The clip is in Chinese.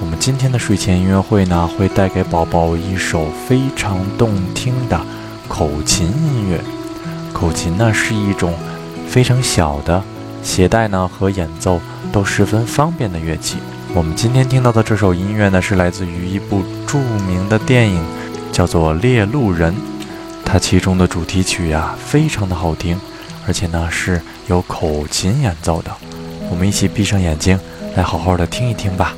我们今天的睡前音乐会呢，会带给宝宝一首非常动听的口琴音乐。口琴呢是一种非常小的，携带呢和演奏都十分方便的乐器。我们今天听到的这首音乐呢，是来自于一部著名的电影，叫做《猎鹿人》。它其中的主题曲呀，非常的好听，而且呢是由口琴演奏的。我们一起闭上眼睛，来好好的听一听吧。